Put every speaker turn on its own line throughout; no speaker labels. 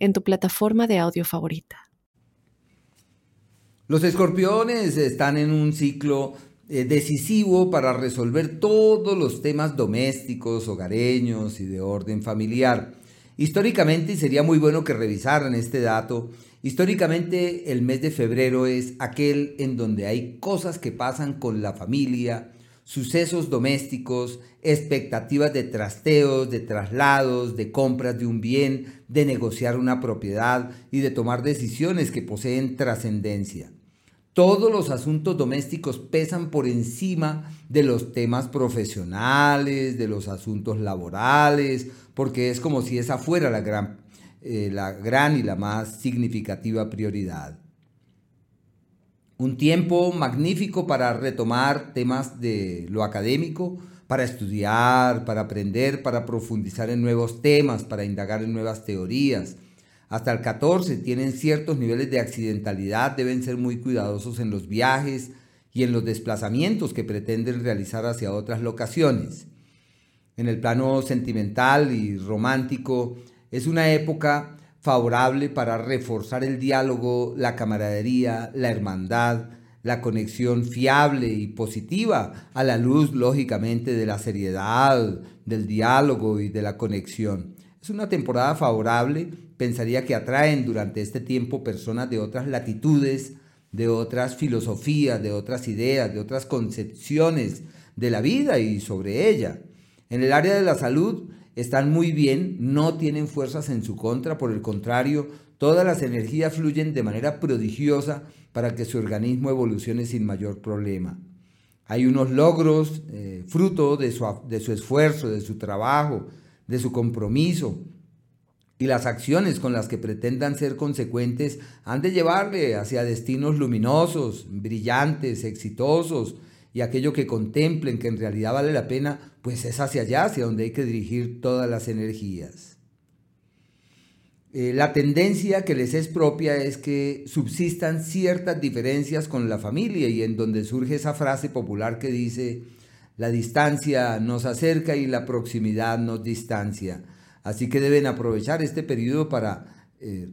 en tu plataforma de audio favorita.
Los escorpiones están en un ciclo eh, decisivo para resolver todos los temas domésticos, hogareños y de orden familiar. Históricamente, y sería muy bueno que revisaran este dato, históricamente el mes de febrero es aquel en donde hay cosas que pasan con la familia, sucesos domésticos, expectativas de trasteos, de traslados, de compras de un bien, de negociar una propiedad y de tomar decisiones que poseen trascendencia. Todos los asuntos domésticos pesan por encima de los temas profesionales, de los asuntos laborales, porque es como si esa fuera la gran, eh, la gran y la más significativa prioridad. Un tiempo magnífico para retomar temas de lo académico, para estudiar, para aprender, para profundizar en nuevos temas, para indagar en nuevas teorías. Hasta el 14 tienen ciertos niveles de accidentalidad, deben ser muy cuidadosos en los viajes y en los desplazamientos que pretenden realizar hacia otras locaciones. En el plano sentimental y romántico es una época favorable para reforzar el diálogo, la camaradería, la hermandad, la conexión fiable y positiva a la luz, lógicamente, de la seriedad, del diálogo y de la conexión. Es una temporada favorable, pensaría que atraen durante este tiempo personas de otras latitudes, de otras filosofías, de otras ideas, de otras concepciones de la vida y sobre ella. En el área de la salud, están muy bien, no tienen fuerzas en su contra, por el contrario, todas las energías fluyen de manera prodigiosa para que su organismo evolucione sin mayor problema. Hay unos logros eh, fruto de su, de su esfuerzo, de su trabajo, de su compromiso, y las acciones con las que pretendan ser consecuentes han de llevarle hacia destinos luminosos, brillantes, exitosos, y aquello que contemplen que en realidad vale la pena, pues es hacia allá, hacia donde hay que dirigir todas las energías. Eh, la tendencia que les es propia es que subsistan ciertas diferencias con la familia y en donde surge esa frase popular que dice, la distancia nos acerca y la proximidad nos distancia. Así que deben aprovechar este periodo para eh,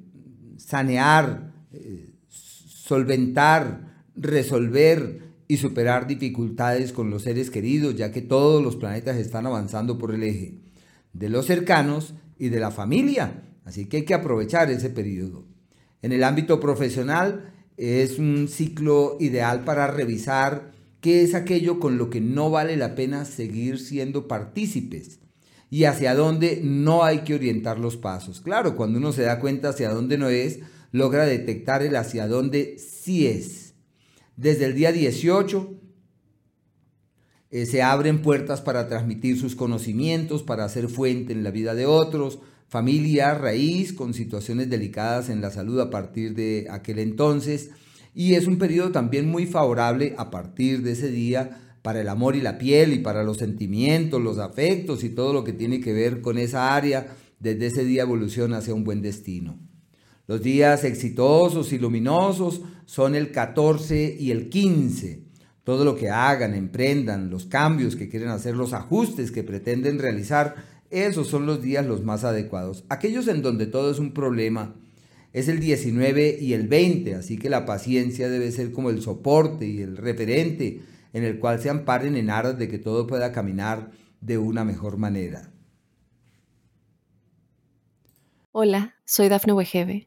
sanear, eh, solventar, resolver, y superar dificultades con los seres queridos, ya que todos los planetas están avanzando por el eje de los cercanos y de la familia. Así que hay que aprovechar ese periodo. En el ámbito profesional es un ciclo ideal para revisar qué es aquello con lo que no vale la pena seguir siendo partícipes y hacia dónde no hay que orientar los pasos. Claro, cuando uno se da cuenta hacia dónde no es, logra detectar el hacia dónde sí es. Desde el día 18 eh, se abren puertas para transmitir sus conocimientos, para hacer fuente en la vida de otros, familia, raíz, con situaciones delicadas en la salud a partir de aquel entonces. Y es un periodo también muy favorable a partir de ese día para el amor y la piel y para los sentimientos, los afectos y todo lo que tiene que ver con esa área. Desde ese día evoluciona hacia un buen destino. Los días exitosos y luminosos son el 14 y el 15. Todo lo que hagan, emprendan, los cambios que quieren hacer, los ajustes que pretenden realizar, esos son los días los más adecuados. Aquellos en donde todo es un problema es el 19 y el 20, así que la paciencia debe ser como el soporte y el referente en el cual se amparen en aras de que todo pueda caminar de una mejor manera.
Hola, soy Dafne Wegebe